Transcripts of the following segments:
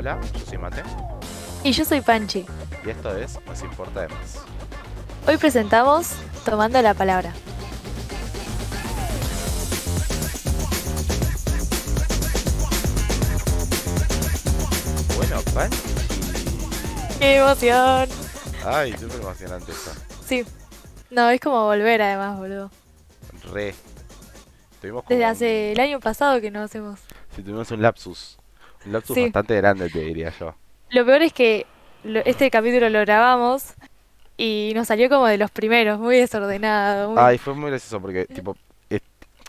Hola, yo soy Mate Y yo soy Panchi. y esto es Nos Importa de Más. Hoy presentamos Tomando la Palabra. Bueno, Pan. ¡Qué emoción! Ay, súper emocionante esto. Sí. No, es como volver además, boludo. Re. Como Desde hace el año pasado que no hacemos. Sí, tuvimos un lapsus. Lapsus Sí. bastante grande, te diría yo. Lo peor es que lo- este capítulo lo grabamos y nos salió como de los primeros, muy desordenado. muy- Ay, fue muy gracioso porque, tipo,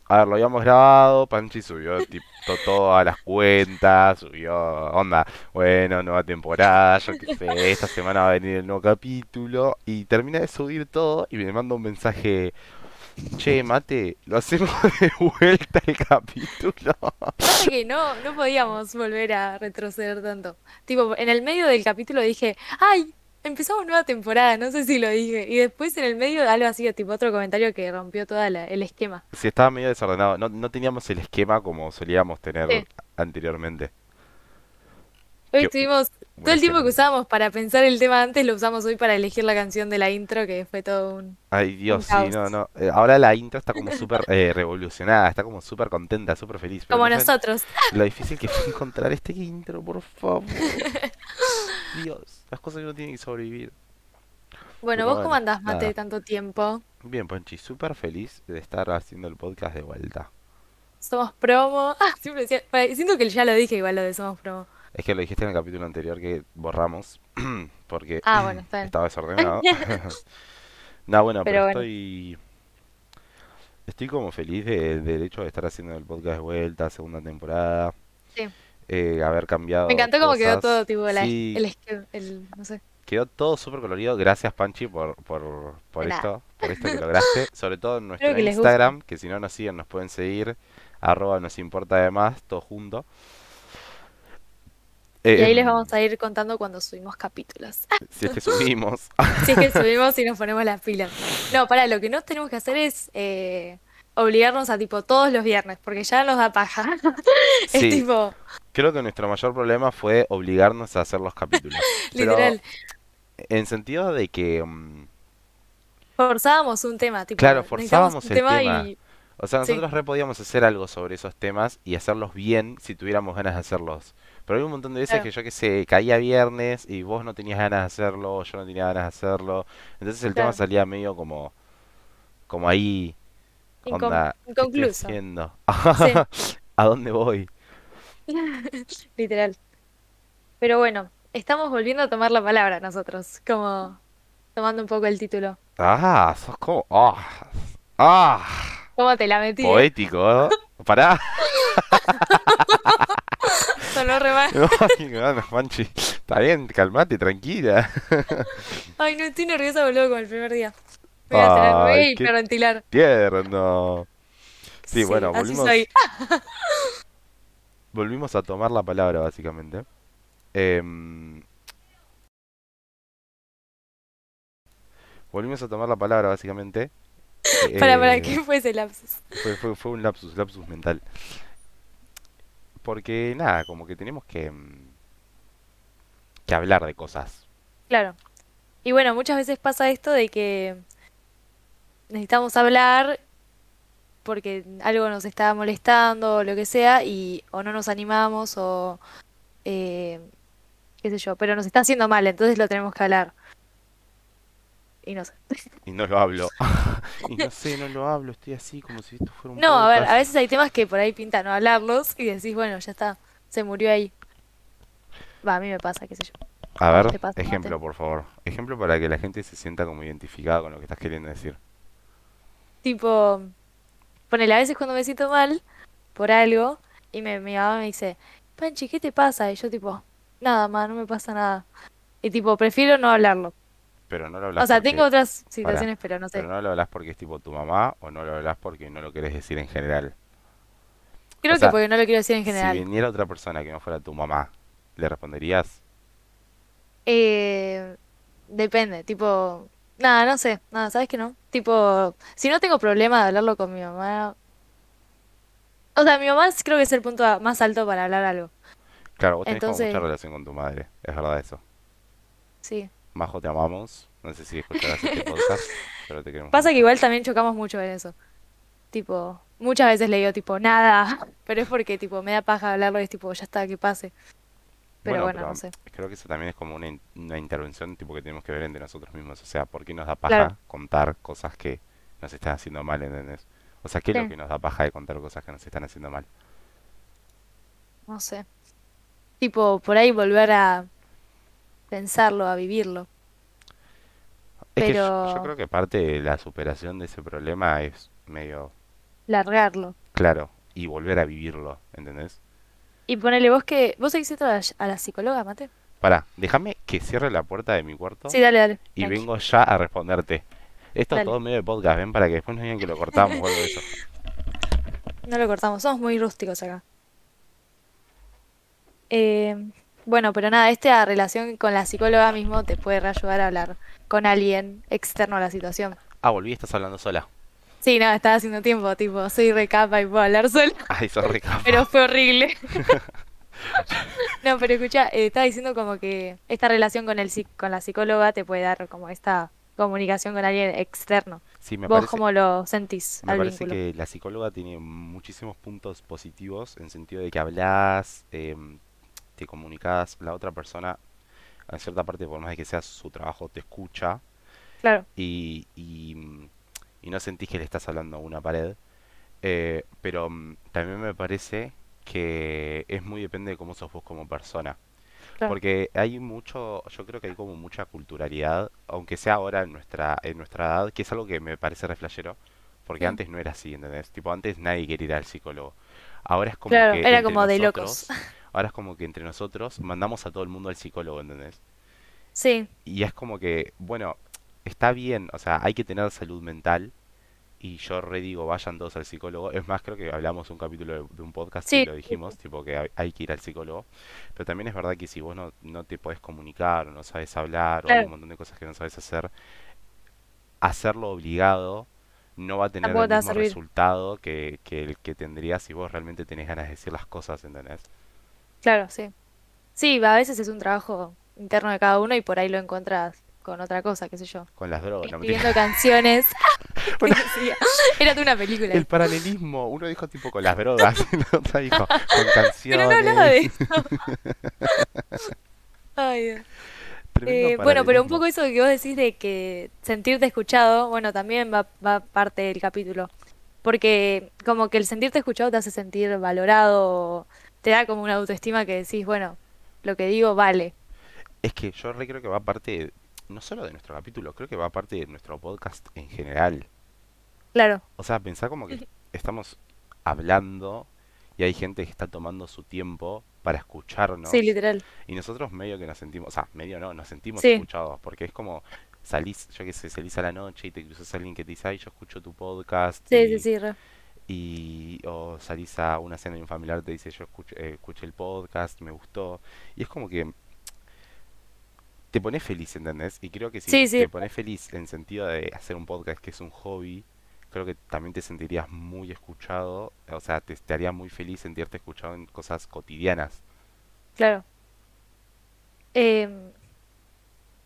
a ver, lo habíamos grabado, Panchi subió, tipo, todas las cuentas, subió, onda, bueno, nueva temporada, yo qué sé, esta semana va a venir el nuevo capítulo, y termina de subir todo y me manda un mensaje, che, mate, lo hacemos de vuelta el capítulo. Que no, no podíamos volver a retroceder tanto. Tipo, en el medio del capítulo dije, ¡ay! Empezamos nueva temporada, no sé si lo dije. Y después en el medio algo así, tipo otro comentario que rompió todo el esquema. Sí, estaba medio desordenado, no, no teníamos el esquema como solíamos tener Sí. anteriormente. Hoy estuvimos, todo el tiempo que usábamos para pensar el tema antes, lo usamos hoy para elegir la canción de la intro, que fue todo un... Ay, Dios, sí, no, no. Eh, ahora la intro está como súper eh, revolucionada, está como súper contenta, súper feliz. Pero Como no nosotros. lo difícil que fue encontrar este intro, por favor. Dios, las cosas que uno tiene que sobrevivir. Bueno, Pero ¿vos bueno, cómo andás, Mate, nada. tanto tiempo? Bien, Ponchi, súper feliz de estar haciendo el podcast de vuelta. Somos promo. Ah, siempre decía... bueno, Siento que ya lo dije igual lo de Somos promo. Es que lo dijiste en el capítulo anterior que borramos, porque Ah, bueno, está estaba desordenado. No, bueno, pero, Pero bueno. estoy... Estoy como feliz de- del hecho de estar haciendo el podcast de vuelta, segunda temporada. Sí. eh, haber cambiado Me encantó cómo quedó todo, tipo, la- Sí, el, esque- el, no sé. quedó todo súper colorido. Gracias, Panchi, por, por, por nada. esto, por esto que lograste. Sobre todo en nuestro que. Instagram, que si no nos siguen nos pueden seguir. Arroba nos importa además, todo junto. Y ahí Em, les vamos a ir contando cuando subimos capítulos. Si es que subimos. Si es que subimos y nos ponemos las pilas. No, para, lo que no tenemos que hacer es eh, obligarnos a tipo todos los viernes, porque ya nos da paja. Es Sí, tipo, creo que nuestro mayor problema fue obligarnos a hacer los capítulos. Pero literal, en sentido de que, mm, forzábamos un tema, tipo, Claro, forzábamos el tema tema. y o sea, Sí. nosotros re podíamos hacer algo sobre esos temas y hacerlos bien si tuviéramos ganas de hacerlos. Pero hay un montón de veces Claro. que yo que sé, caía viernes y vos no tenías ganas de hacerlo, yo no tenía ganas de hacerlo. Entonces el tema salía medio como, como ahí, incon- onda, ¿qué estoy inconcluso. Sí, ¿A dónde voy? literal. Pero bueno, estamos volviendo a tomar la palabra nosotros, como tomando un poco el título. Ah, sos como, ah, ah, ¿Cómo te la metí? poético, ¿no? Pará. Ay, ganas, Panchi. Está bien, calmate, tranquila. Ay, no, estoy nerviosa, boludo, con el primer día. Voy a tener, me voy a Ay, qué hiperventilar. tierno. Sí, bueno, así volvimos, soy. volvimos a tomar la palabra, básicamente. Em, volvimos a tomar la palabra, básicamente. Para, para, Eh, ¿qué fue ese lapsus? fue, fue, fue un lapsus, lapsus mental. Porque, nada, como que tenemos que, mm, que hablar de cosas. Claro. Y bueno, muchas veces pasa esto de que necesitamos hablar porque algo nos está molestando o lo que sea y o no nos animamos o eh, qué sé yo, pero nos está haciendo mal, entonces lo tenemos que hablar. Y no sé. Y no lo hablo. Y no sé, no lo hablo, estoy así como si esto fuera un No, a ver, a veces hay temas que por ahí pinta no hablarlos y decís, bueno, ya está, se murió ahí. Va, a mí me pasa, qué sé yo. A ¿A vos ver, pasa, ejemplo, Mate? por favor. Ejemplo para que la gente se sienta como identificada con lo que estás queriendo decir. Tipo, ponele, a veces cuando me siento mal por algo y me, mi mamá me dice, Panchi, ¿qué te pasa? Y yo tipo, nada, ma, no me pasa nada. Y tipo, prefiero no hablarlo. Pero no lo O hablas sea, porque... tengo otras Pará, situaciones, pero no pero sé. no lo hablas porque es tipo tu mamá o no lo hablas porque no lo querés decir en general. Creo O que sea, porque no lo quiero decir en si general. viniera otra persona que no fuera tu mamá, ¿le responderías? Eh, depende, tipo, nada, no sé, nada, ¿sabes que no? Tipo, si no tengo problema de hablarlo con mi mamá. O sea, mi mamá creo que es el punto más alto para hablar algo. Claro, vos tenés como mucha Entonces, relación con tu madre, es verdad eso. sí. Majo, te amamos. No sé si escucharás este podcast, pero te queremos Pasa que igual también chocamos mucho en eso. Tipo, muchas veces le digo tipo, nada, pero es porque tipo me da paja hablarlo y es tipo, ya está, que pase. Pero Bueno, bueno, no sé. creo que eso también es como una, in- una intervención tipo que tenemos que ver entre nosotros mismos. O sea, ¿por qué nos da Claro, paja contar cosas que nos están haciendo mal, ¿entendés? O sea, ¿qué es lo que nos da paja de contar cosas que nos están haciendo mal? no sé. Tipo, por ahí volver a pensarlo, a vivirlo. Es que yo, yo Pero creo que parte de la superación de ese problema es medio largarlo. claro y volver a vivirlo, ¿entendés? Y ponele vos que, ¿vos seguís a la, a la psicóloga, Mate? Pará, déjame que cierre la puerta de mi cuarto Sí, dale, dale, y vengo ya a responderte. Esto es todo medio de podcast, ven, para que después no digan que lo cortamos o algo de eso. No lo cortamos, somos muy rústicos acá. Eh, bueno, pero nada, esta relación con la psicóloga mismo te puede ayudar a hablar con alguien externo a la situación. Ah, volví, estás hablando sola. Sí, no, estaba haciendo tiempo, tipo, soy recapa y puedo hablar sola, Ay, sos re pero fue horrible. No, pero escucha, eh, estaba diciendo como que esta relación con el con la psicóloga te puede dar como esta comunicación con alguien externo. Sí, me ¿Vos parece, cómo lo sentís me al parece vínculo? que la psicóloga tiene muchísimos puntos positivos en sentido de que hablas, em, te comunicas, la otra persona, en cierta parte, por más de que sea su trabajo, te escucha Claro, y, y, y no sentís que le estás hablando a una pared. Eh, pero mm, también me parece que es muy depende de cómo sos vos como persona. claro, Porque hay mucho, yo creo que hay como mucha culturalidad, aunque sea ahora en nuestra, en nuestra edad, que es algo que me parece re flashero, porque sí. antes no era así, ¿entendés? Tipo, antes nadie quería ir al psicólogo. Ahora es como Claro, que era como de locos. ahora es como que entre nosotros mandamos a todo el mundo al psicólogo, ¿entendés? Sí, Y es como que, bueno, está bien, o sea, hay que tener salud mental, y yo re digo, vayan todos al psicólogo. Es más, creo que hablamos un capítulo de, un podcast y sí, lo sí, sí. dijimos, tipo que hay, que ir al psicólogo. Pero también es verdad que si vos no, no te podés comunicar o no sabes hablar o hay un montón de cosas que no sabes hacer, hacerlo obligado no va a tener el mismo servir. resultado que, que el que tendrías si vos realmente tenés ganas de decir las cosas, ¿entendés? Claro, sí. Sí, a veces es un trabajo interno de cada uno y por ahí lo encuentras con otra cosa, qué sé yo. Con las drogas, no mentira. Escribiendo canciones. ¿Qué Bueno? Era de una película el paralelismo, uno dijo tipo con las drogas y la otra dijo con Pero no hablaba de canciones. eso. Ay, Dios. Eh, bueno, pero un poco eso que vos decís de que sentirte escuchado, bueno, también va, va parte del capítulo. Porque como que el sentirte escuchado te hace sentir valorado, te da como una autoestima que decís, bueno, lo que digo vale. Es que yo re creo que va parte, no solo de nuestro capítulo, creo que va parte de nuestro podcast en general. Claro, O sea, pensar como que estamos hablando y hay gente que está tomando su tiempo para sí, escucharnos literal. y nosotros medio que nos sentimos, o sea, medio no, nos sentimos Sí, escuchados porque es como salís, yo qué sé, salís a la noche y te cruzas a alguien que te dice, ay, yo escucho tu podcast sí, sí, sí, re. Y o salís a una cena de un familiar te dice, yo escuché, eh, escuché el podcast, me gustó y es como que te pones feliz, ¿entendés? Y creo que si Sí, sí, te pones feliz en sentido de hacer un podcast que es un hobby, creo que también te sentirías muy escuchado, o sea, te, te haría muy feliz sentirte escuchado en cosas cotidianas. claro. Em,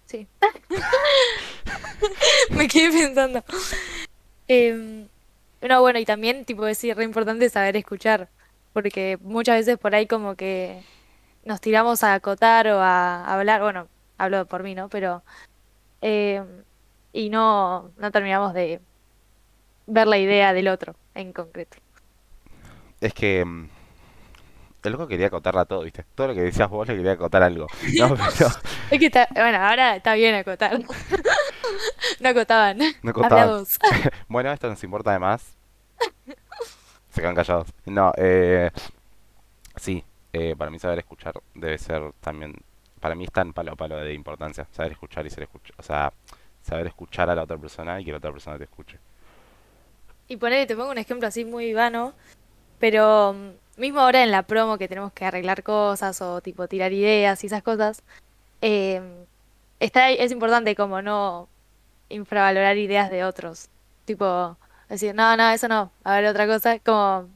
sí, me quedé pensando. Em, no, bueno, y también, tipo, es re importante saber escuchar, porque muchas veces por ahí como que nos tiramos a acotar o a hablar, bueno, hablo por mí, ¿no? Pero, em, y no, no terminamos de ver la idea del otro en concreto. Es que mm, el loco quería acotarla todo, ¿viste? Todo lo que decías vos le quería acotar algo. No, pero Es que está, bueno, ahora está bien acotar. No acotaban. no acotaban. Bueno, esto nos importa además. Se quedan callados. No, eh, sí, eh, para mí saber escuchar debe ser también, para mí es tan palo a palo de importancia, saber escuchar y ser escuchado, o sea, saber escuchar a la otra persona y que la otra persona te escuche. Y ponele, te pongo un ejemplo así muy vano, pero mm, mismo ahora en la promo que tenemos que arreglar cosas o tipo tirar ideas y esas cosas, eh, está, es importante como no infravalorar ideas de otros. Tipo, decir, no, no, eso no, a ver otra cosa, como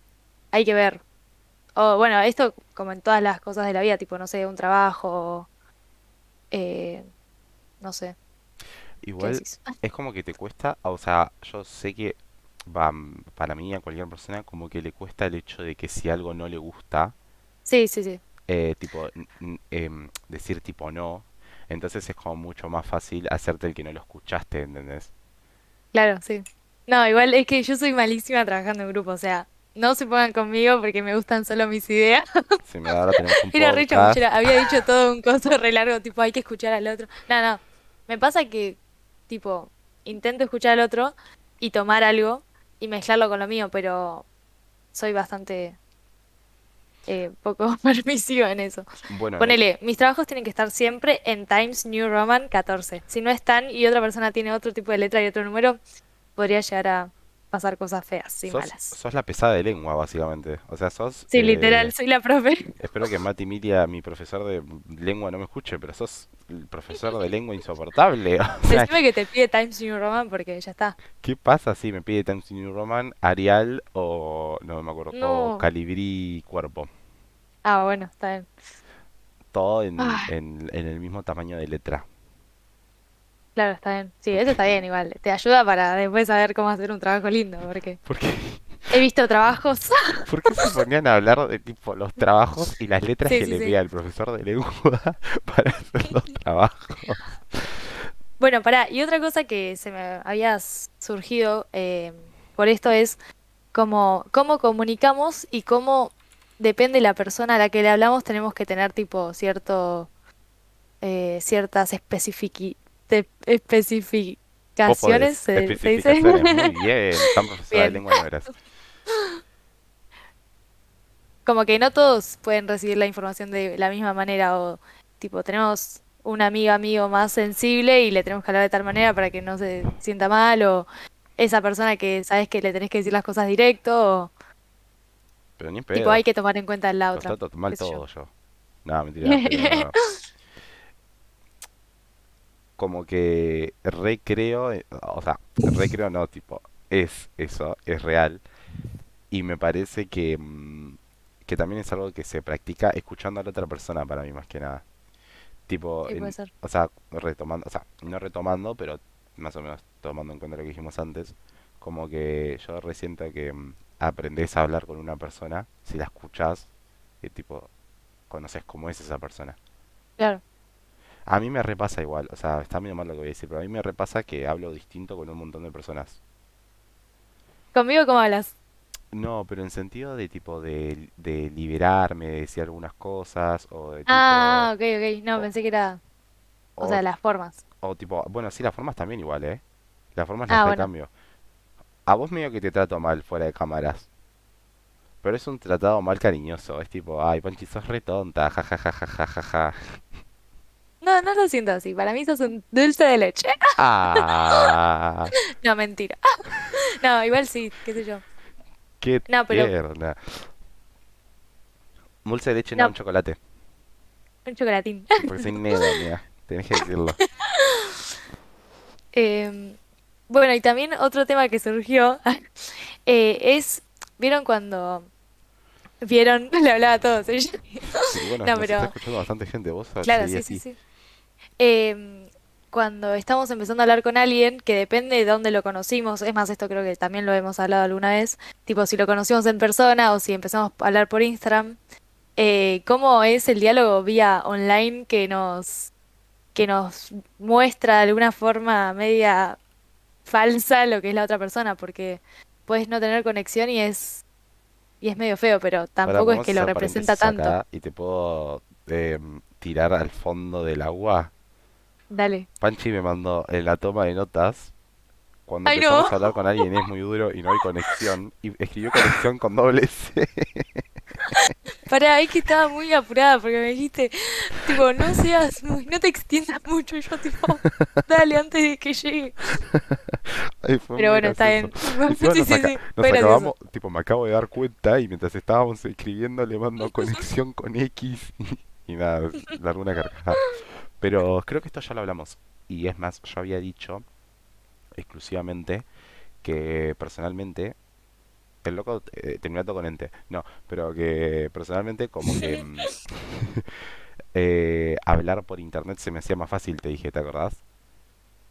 hay que ver. O bueno, esto como en todas las cosas de la vida, tipo, no sé, un trabajo, eh, no sé, ¿qué Igual decís? es como que te cuesta, o sea, yo sé que va, para mí a cualquier persona como que le cuesta el hecho de que si algo no le gusta, Sí, sí, sí, eh, tipo, em, decir tipo no, entonces es como mucho más fácil hacerte el que no lo escuchaste, ¿entendés? claro, sí. No, igual es que yo soy malísima trabajando en grupo, o sea, no se pongan conmigo porque me gustan solo mis ideas. Si me ahora tenemos un Era re había dicho todo un coso re largo, tipo, hay que escuchar al otro. No, no, me pasa que, tipo, intento escuchar al otro y tomar algo y mezclarlo con lo mío, pero soy bastante eh, poco permisiva en eso. bueno, en, e- Ponele, mis trabajos tienen que estar siempre en Times New Roman 14. Si no están y otra persona tiene otro tipo de letra y otro número, podría llegar a pasar cosas feas y malas. sos la pesada de lengua, básicamente. O sea, sos, Sí, eh, literal, soy la profe. espero que Mati Miria, mi profesor de lengua, no me escuche, pero sos el profesor de lengua insoportable. O sea, Decime que te pide Times New Roman porque ya está. ¿qué pasa si me pide Times New Roman, Arial o, no me acuerdo, o No. Calibrí Cuerpo? Ah, bueno, está bien. Todo en, en, en el mismo tamaño de letra. Claro, está bien. Sí, eso está bien igual. Te ayuda para después saber cómo hacer un trabajo lindo, porque ¿Por qué, he visto trabajos. por qué se ponían a hablar de tipo los trabajos y las letras Sí, que sí, le sí. pide al profesor de lengua para hacer los trabajos? Bueno, pará, y otra cosa que se me había s- surgido eh, por esto es como cómo comunicamos y cómo depende la persona a la que le hablamos, tenemos que tener tipo cierto eh, ciertas especifici- especificaciones, ¿se, se dice? muy bien, tan profesora de lengua no eras. Como que no todos pueden recibir la información de la misma manera o tipo tenemos una amiga, amigo más sensible y le tenemos que hablar de tal manera para que no se sienta mal o esa persona que sabes que le tenés que decir las cosas directo o Pero ni en tipo hay que tomar en cuenta la otra, trato mal yo. todo yo. No, mentira, pero como que recreo, eh, o sea, recreo no, tipo, es eso, es real. Y me parece que, mm, que también es algo que se practica escuchando a la otra persona para mí más que nada. Tipo, Sí, en- o sea, retomando, o sea, no retomando, pero más o menos tomando en cuenta lo que dijimos antes, como que yo resiento que mm, aprendés a hablar con una persona si la escuchás y tipo, conoces cómo es esa persona. Claro. A mí me repasa igual, o sea, está medio mal lo que voy a decir, pero a mí me repasa que hablo distinto con un montón de personas. ¿Conmigo cómo hablas? No, pero en sentido de tipo de, de liberarme, de decir algunas cosas, o de tipo, Ah, ok, ok. No, pensé que era, o sea, las formas. o tipo, bueno, sí, las formas también igual, ¿eh? Las formas las Ah, bueno. recambio. A vos medio que te trato mal fuera de cámaras, pero es un tratado mal cariñoso, es tipo, ay, Panchi, sos re tonta, ja ja ja ja ja ja ja. No, no lo siento así. Para mí sos un dulce de leche. Ah, No, mentira. No, igual sí, qué sé yo. qué No, pero tierna. Dulce de leche, no, un chocolate. un chocolatín. Porque soy negro, mía. Tenés que decirlo. Em, bueno, y también otro tema que surgió eh, es, ¿vieron cuando vieron? Le hablaba a todos. Sí, bueno, No, nos está pero escuchando bastante gente. Vos claro, sí, sí. Em, cuando estamos empezando a hablar con alguien, que depende de dónde lo conocimos, es más, esto creo que también lo hemos hablado alguna vez, tipo si lo conocimos en persona o si empezamos a hablar por Instagram, eh, cómo es el diálogo vía online que nos, que nos muestra de alguna forma media falsa lo que es la otra persona, porque puedes no tener conexión y es, y es medio feo, pero Ahora tampoco es que lo representa tanto. acá y te puedo em, tirar al fondo del agua. Dale. Panchi me mandó en la toma de notas. Cuando Ay, no. empezamos a hablar con alguien es muy duro y no hay conexión. Y escribió conexión con doble C. Pará, es que estaba muy apurada porque me dijiste, tipo, no seas muy, no te extiendas mucho. Y yo, tipo, dale antes de que llegue. Ay, Pero bueno, está bien. Sí, nos, sí, sí, acabamos, tipo, me acabo de dar cuenta y mientras estábamos escribiendo le mando conexión con X y, y nada, largo una carcajada. Pero creo que esto ya lo hablamos. Y es más, yo había dicho exclusivamente que personalmente el loco eh, terminó con ente. No, pero que personalmente como que eh, hablar por internet se me hacía más fácil, te dije, ¿te acordás?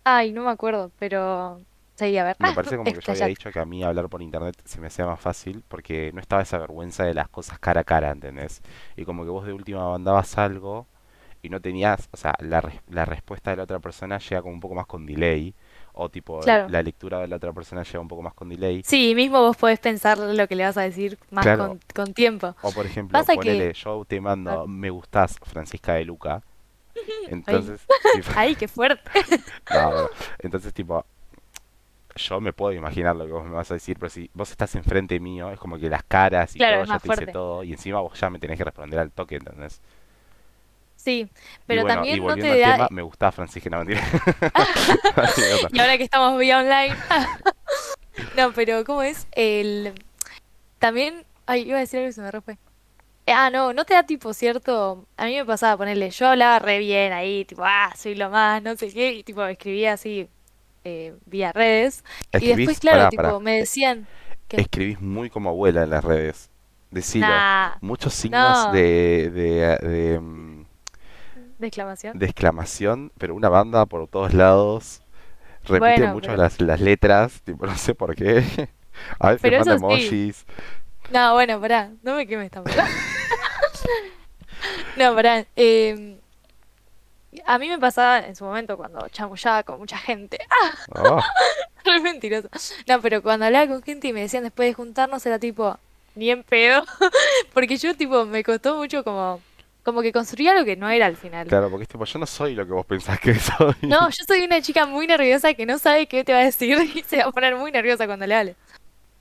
Ay, no me acuerdo, pero... Sí, a ver. Me parece como que yo había dicho que a mí hablar por internet se me hacía más fácil porque no estaba esa vergüenza de las cosas cara a cara, ¿entendés? Y como que vos de última mandabas algo y no tenías, o sea, la, la respuesta de la otra persona llega como un poco más con delay, o tipo Claro. la lectura de la otra persona llega un poco más con delay. Sí, mismo vos podés pensar lo que le vas a decir más Claro, con, con tiempo. o por ejemplo, Pasa ponele, que... yo te mando, me gustás, Francisca de Luca, Ay, entonces, tipo, ay, qué fuerte. no, bueno, entonces tipo, yo me puedo imaginar lo que vos me vas a decir, pero si vos estás enfrente mío, es como que las caras y Claro, todo, ya te hice fuerte. todo, y encima vos ya me tenés que responder al toque, ¿entendés? Sí, Y pero y también no te al da... tema, me gustaba Francisca, mentira. Y ahora que estamos vía online... No, pero ¿cómo es? El... También... Ay, iba a decir algo y se me fue. Ah, no, no te da tipo cierto. A mí me pasaba ponerle, yo hablaba re bien ahí, tipo, ah, soy lo más, no sé qué, y tipo escribía así eh, vía redes. Y después, claro, pará, tipo, pará, me decían que, escribís muy como abuela en las redes. Decilo. nah, Muchos signos no, de, de, de, mm, de exclamación. de exclamación, pero una banda por todos lados. Repite Bueno, mucho pero, las, las letras, tipo, no sé por qué. A veces pero manda sí. emojis. No, bueno, pará, no me quemes tampoco. No, pará. eh, a mí me pasaba en su momento cuando chamullaba con mucha gente. Oh, Re mentiroso. No, pero cuando hablaba con gente y me decían después de juntarnos era tipo, ni en pedo. Porque yo tipo me costó mucho como, como que construía lo que no era al final. claro, porque es tipo, yo no soy lo que vos pensás que soy. No, yo soy una chica muy nerviosa que no sabe qué te va a decir y se va a poner muy nerviosa cuando le hable.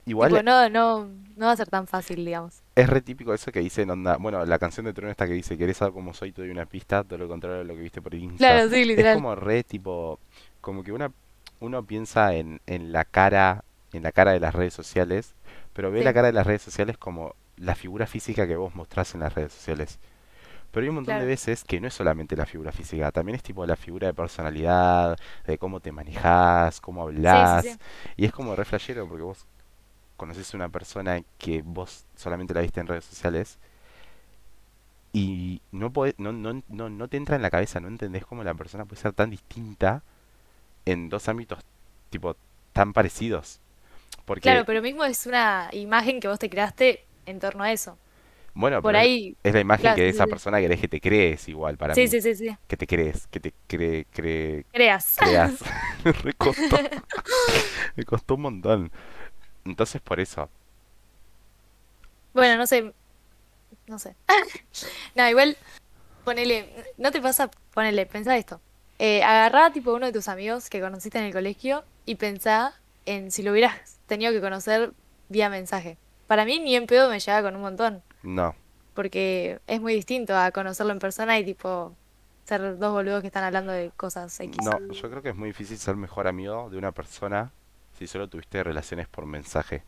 Tipo, Igual no, no, no va a ser tan fácil, digamos. es re típico eso que dicen, onda, bueno, la canción de Trueno esta que dice, ¿querés saber cómo soy? Te doy una pista, todo lo contrario de lo que viste por Insta. Claro, sí, Es literal. como re tipo, como que una, uno piensa en, en la cara, en la cara de las redes sociales, pero ve la cara de las redes sociales como la figura física que vos mostrás en las redes sociales. Pero hay un montón de veces que no es solamente la figura física, también es tipo la figura de personalidad, de cómo te manejás, cómo Sí, sí, hablas, sí. y es como re flashero porque vos conoces a una persona que vos solamente la viste en redes sociales y no podés- no, no, no, no te entra en la cabeza, no entendés cómo la persona puede ser tan distinta en dos ámbitos tipo tan parecidos. Porque, Claro, pero mismo es una imagen que vos te creaste en torno a eso. Bueno, Por pero ahí, es la imagen claro, que de esa persona querés que te crees igual para sí, mí. sí, sí, sí, sí. Que te crees, que te cree, cree, Creas. creas. Me costó, me costó un montón. Entonces por eso, Bueno, no sé, no sé. No, igual, ponele, ¿no te pasa? Ponele, pensá esto. Eh, agarrá tipo uno de tus amigos que conociste en el colegio y pensá en si lo hubieras tenido que conocer vía mensaje. Para mí ni en pedo me llega con un montón, no. porque es muy distinto a conocerlo en persona y tipo ser dos boludos que están hablando de cosas X. No, yo creo que es muy difícil ser mejor amigo de una persona si solo tuviste relaciones por mensaje.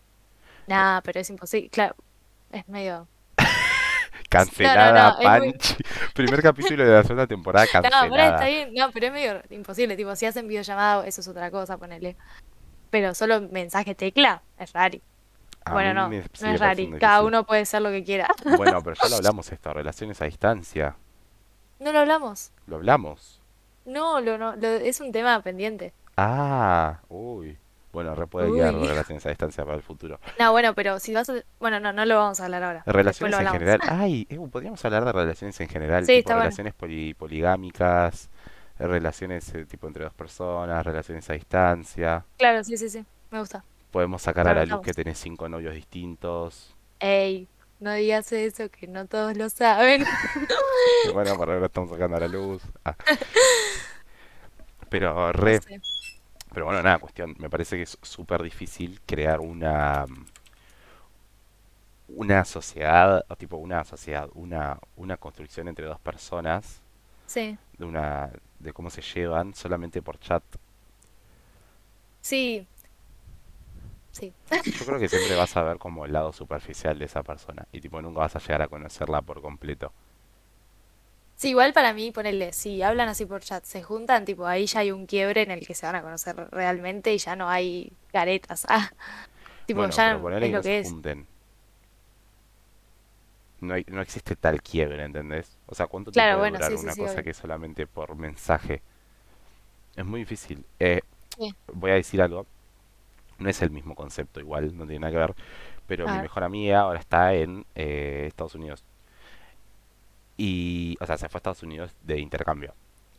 Nah, pero es imposible, claro, es medio... No, no, Cancelada, no, muy... Panchi. Primer capítulo de la segunda temporada No, pero está cancelada. bien, no, pero es medio imposible, tipo, si hacen videollamada, eso es otra cosa, ponele. Pero solo mensaje tecla, es rari. A Bueno, no, no es rari, cada uno puede ser lo que quiera. Bueno, pero ya lo hablamos esto, relaciones a distancia. ¿No lo hablamos? Lo hablamos. No, lo, no, lo- es un tema pendiente. Ah, uy. Bueno, re puede quedar relaciones a distancia para el futuro. No, bueno, pero si vas a... Bueno, no, no lo vamos a hablar ahora. Relaciones en general. Ay, eh, podríamos hablar de relaciones en general, Sí, tipo está bueno. relaciones poli- poligámicas, eh, relaciones eh, tipo entre dos personas, relaciones a distancia. Claro, sí, sí, sí, me gusta. Podemos sacar a la luz que tenés cinco novios distintos. Ey, no digas eso, que no todos lo saben. Bueno, por ahora estamos sacando a la luz. Ah, pero No re, sé. pero bueno, nada, cuestión, me parece que es súper difícil crear una una sociedad, o tipo una sociedad, una una construcción entre dos personas Sí, de una de cómo se llevan solamente por chat. sí, sí. Yo creo que siempre vas a ver como el lado superficial de esa persona y tipo nunca vas a llegar a conocerla por completo. Sí, igual para mí, ponerle, si hablan así por chat, se juntan, tipo, ahí ya hay un quiebre en el que se van a conocer realmente y ya no hay caretas. Ah, Tipo, Bueno, ya pero es que lo no que se es. junten. No hay, no existe tal quiebre, ¿entendés? O sea, ¿cuánto Claro, puede bueno, durar sí, sí, una sí, cosa obvio. que es solamente por mensaje? Es muy difícil. Eh, voy a decir algo. No es el mismo concepto igual, no tiene nada que ver. Pero mi mejor amiga ahora está en eh, Estados Unidos. Y, o sea, se fue a Estados Unidos de intercambio.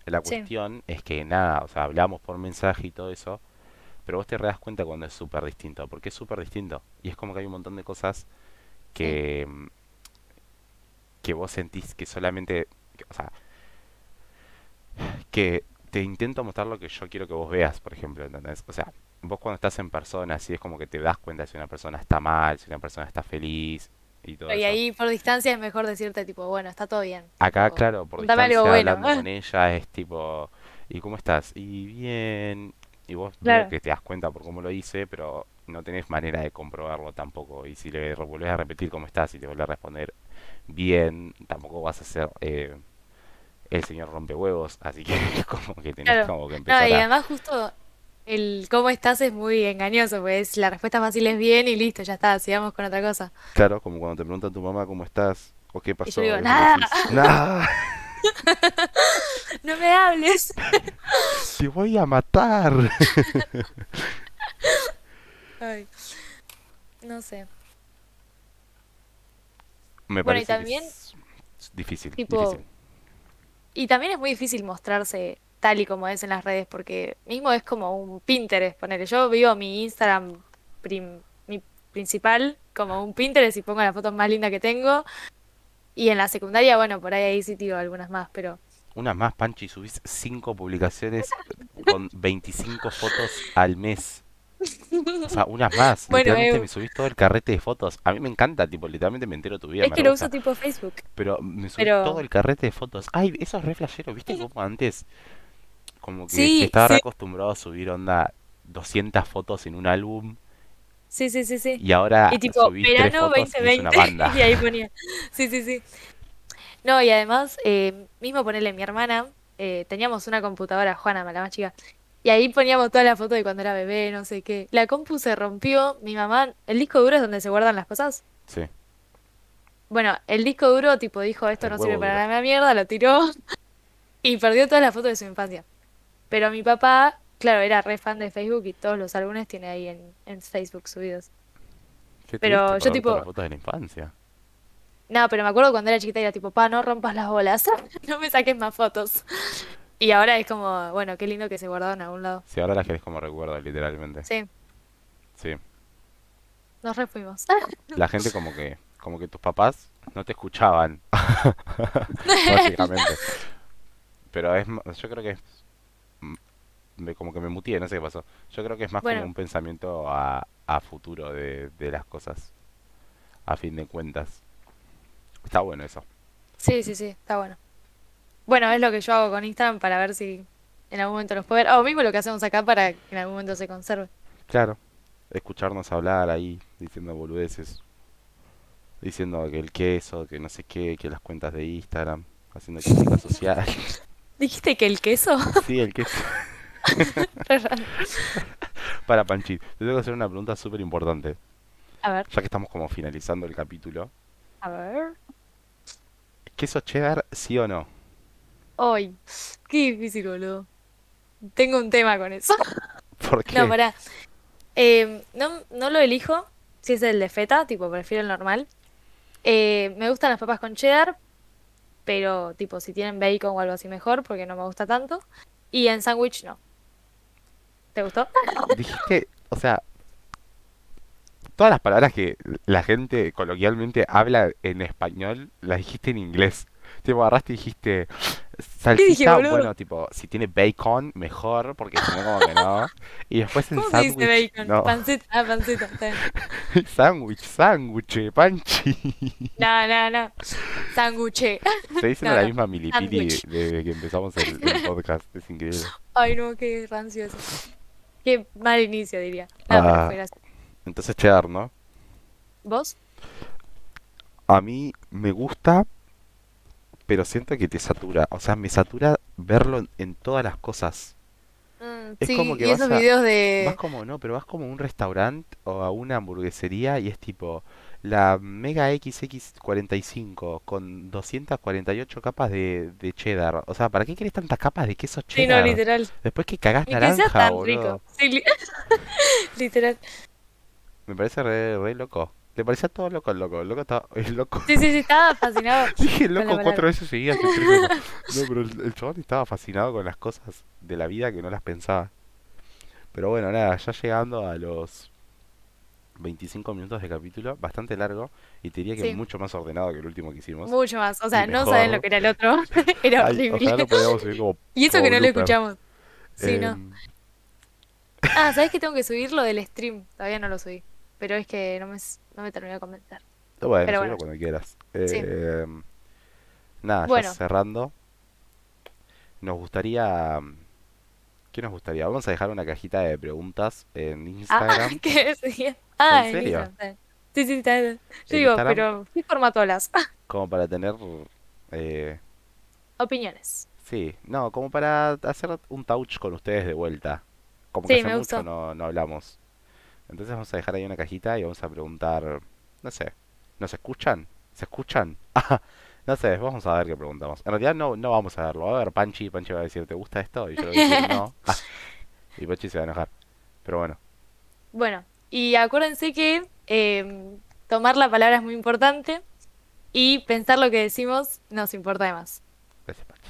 La sí, cuestión es que nada, o sea, hablamos por mensaje y todo eso, pero vos te das cuenta cuando es súper distinto, porque es súper distinto. Y es como que hay un montón de cosas que, que vos sentís que solamente, que- o sea, que te intento mostrar lo que yo quiero que vos veas, por ejemplo, ¿entendés? O sea, vos cuando estás en persona, así es como que te das cuenta si una persona está mal, si una persona está feliz y todo y eso. ahí por distancia es mejor decirte, tipo, bueno, está todo bien. Acá, Tipo, claro, por algo distancia, bueno. hablando con ella, es tipo, ¿y cómo estás? Y bien. Y vos Claro, que te das cuenta por cómo lo hice, pero no tenés manera de comprobarlo tampoco. Y si le volvés a repetir cómo estás y te vuelve a responder bien, tampoco vas a ser eh, el señor rompehuevos. Así que como que tenés claro. como que No, empezar y a... además justo el cómo estás es muy engañoso, pues la respuesta fácil es bien y listo, ya está, sigamos con otra cosa. Claro, como cuando te pregunta tu mamá cómo estás o qué Y yo pasó, digo, y le nada, decís, nada, no me hables. te voy a matar. Ay, no sé. Me Bueno, y parece que también, es difícil, tipo, difícil. y también es muy difícil mostrarse tal y como es en las redes, porque mismo es como un Pinterest, ponele. Yo vivo mi Instagram prim- mi principal como un Pinterest y pongo las fotos más lindas que tengo. Y en la secundaria, bueno, por ahí ahí sí tiro algunas más, pero Una más, Panchi, subís 5 publicaciones con 25 fotos al mes. O sea, unas más. bueno, Literalmente eh, me subís todo el carrete de fotos. A mí me encanta, tipo, literalmente me entero tu vida, es que lo uso tipo Facebook, Pero me subís todo el carrete de fotos. Ay, eso es re flashero, ¿viste? Como antes, como que se estaba sí, acostumbrado a subir onda 200 fotos en un álbum sí, sí, sí, sí. y ahora Y tipo, tres verano fotos y es una 2020 banda. y ahí ponía. Sí, sí, sí. No, y además, eh, mismo ponerle mi hermana, eh, teníamos una computadora, Juana, la más chica, y ahí poníamos todas las fotos de cuando era bebé, no sé qué. La compu se rompió, mi mamá, el disco duro es donde se guardan las cosas. Sí, Bueno, el disco duro, tipo, dijo, esto el no sirve huevo para duro. nada, mierda, lo tiró y perdió todas las fotos de su infancia. Pero mi papá, claro, era re fan de Facebook y todos los álbumes tiene ahí en, en Facebook subidos. Qué Pero yo todas las tipo, fotos de la infancia. no, pero me acuerdo cuando era chiquita y era tipo, pa, no rompas las bolas, no me saques más fotos. Y ahora es como, bueno, qué lindo que se guardaron en algún lado. Si ahora las querés como recuerdo, literalmente. Sí, Sí. nos refuimos. La gente como que, como que tus papás no te escuchaban, básicamente. Pero es, yo creo que es, me- como que me mutié, no sé qué pasó. Yo creo que es más como un pensamiento a, a futuro de, de las cosas, a fin de cuentas. Está bueno eso. sí, sí, sí, está bueno. Bueno, es lo que yo hago con Instagram para ver si en algún momento los puedo ver. O mismo lo que hacemos acá para que en algún momento se conserve. Claro, escucharnos hablar ahí, diciendo boludeces, diciendo que el queso, que no sé qué, que las cuentas de Instagram, haciendo crítica social. ¿Dijiste que el queso? Sí, el queso. Para Panchi, te tengo que hacer una pregunta súper importante. A ver, Ya que estamos como finalizando el capítulo. a ver. ¿Queso cheddar, sí o no? Ay, qué difícil, boludo. Tengo un tema con eso. ¿Por No, qué? pará. Eh, no, no lo elijo si es el de feta, tipo, prefiero el normal. Eh, me gustan las papas con cheddar, pero tipo, si tienen bacon o algo así mejor, porque no me gusta tanto. Y en sándwich no. ¿Te gustó? Dijiste, o sea, todas las palabras que la gente coloquialmente habla en español, las dijiste en inglés. Tipo, agarraste y dijiste ¿Qué dije, salsita, boludo? bueno, tipo, si tiene bacon, mejor, porque si no, como que no. Y después en ¿Cómo se dice sándwich, bacon? no. Panceta. Ah, panceta. está bien. Sándwich, sándwich, panchi. No, no, no. Sanguche. Estoy diciendo No, la no. misma milipili desde que empezamos el, el podcast, es increíble. Ay, no, qué rancio eso. Qué mal inicio, diría. No, Ah, gracioso. entonces cheddar, ¿no? ¿Vos? A mí me gusta, pero siento que te satura. O sea, me satura verlo en, en todas las cosas. Mm, Es como que y vas esos a, videos vas de... como, no, pero vas como a un restaurante o a una hamburguesería y es tipo la Mega XX45 con 248 capas de, de cheddar. O sea, ¿para qué querés tantas capas de queso Sí, no, cheddar? literal. Después que cagás Y que sea naranja, tan boludo. rico. Sí, li- literal. Me parece re, re loco. Le parecía todo loco el loco. El loco estaba. El loco. Sí, sí, sí, estaba fascinado Dije loco cuatro veces seguidas. No, pero el, el chabón estaba fascinado con las cosas de la vida que no las pensaba. Pero bueno, nada, ya llegando a los 25 minutos de capítulo, bastante largo, y te diría que Sí, mucho más ordenado que el último que hicimos, mucho más. O sea, no saben lo que era el otro. Era Ay, ojalá lo horrible. podíamos subir como, Y eso que no lo escuchamos. Sí, no. Em, Ah, ¿sabes que tengo que subir lo del stream? Todavía no lo subí. Pero es que no me, no me terminó de convencer. bueno, Pero bueno, cuando quieras. sí. Em, nada, ya Bueno, cerrando, nos gustaría... ¿Qué nos gustaría? Vamos a dejar una cajita de preguntas en Ah, Instagram. ¿En Ah, en serio? Sí, sí, está. Yo digo, Instagram, pero ¿qué formato hablas? como para tener... eh, Opiniones. sí, no, como para hacer un touch con ustedes de vuelta. Como que Sí, hace me mucho no, no hablamos. Entonces vamos a dejar ahí una cajita y vamos a preguntar, no sé, ¿nos escuchan? ¿Se escuchan? No sé, vamos a ver qué preguntamos. En realidad no, no vamos a verlo. Va a ver Panchi, Panchi va a decir, ¿te gusta esto? Y yo le voy a decir no. Ah, y Panchi se va a enojar. Pero bueno, Bueno, y acuérdense que em, tomar la palabra es muy importante y pensar lo que decimos nos importa de más. gracias Panchi.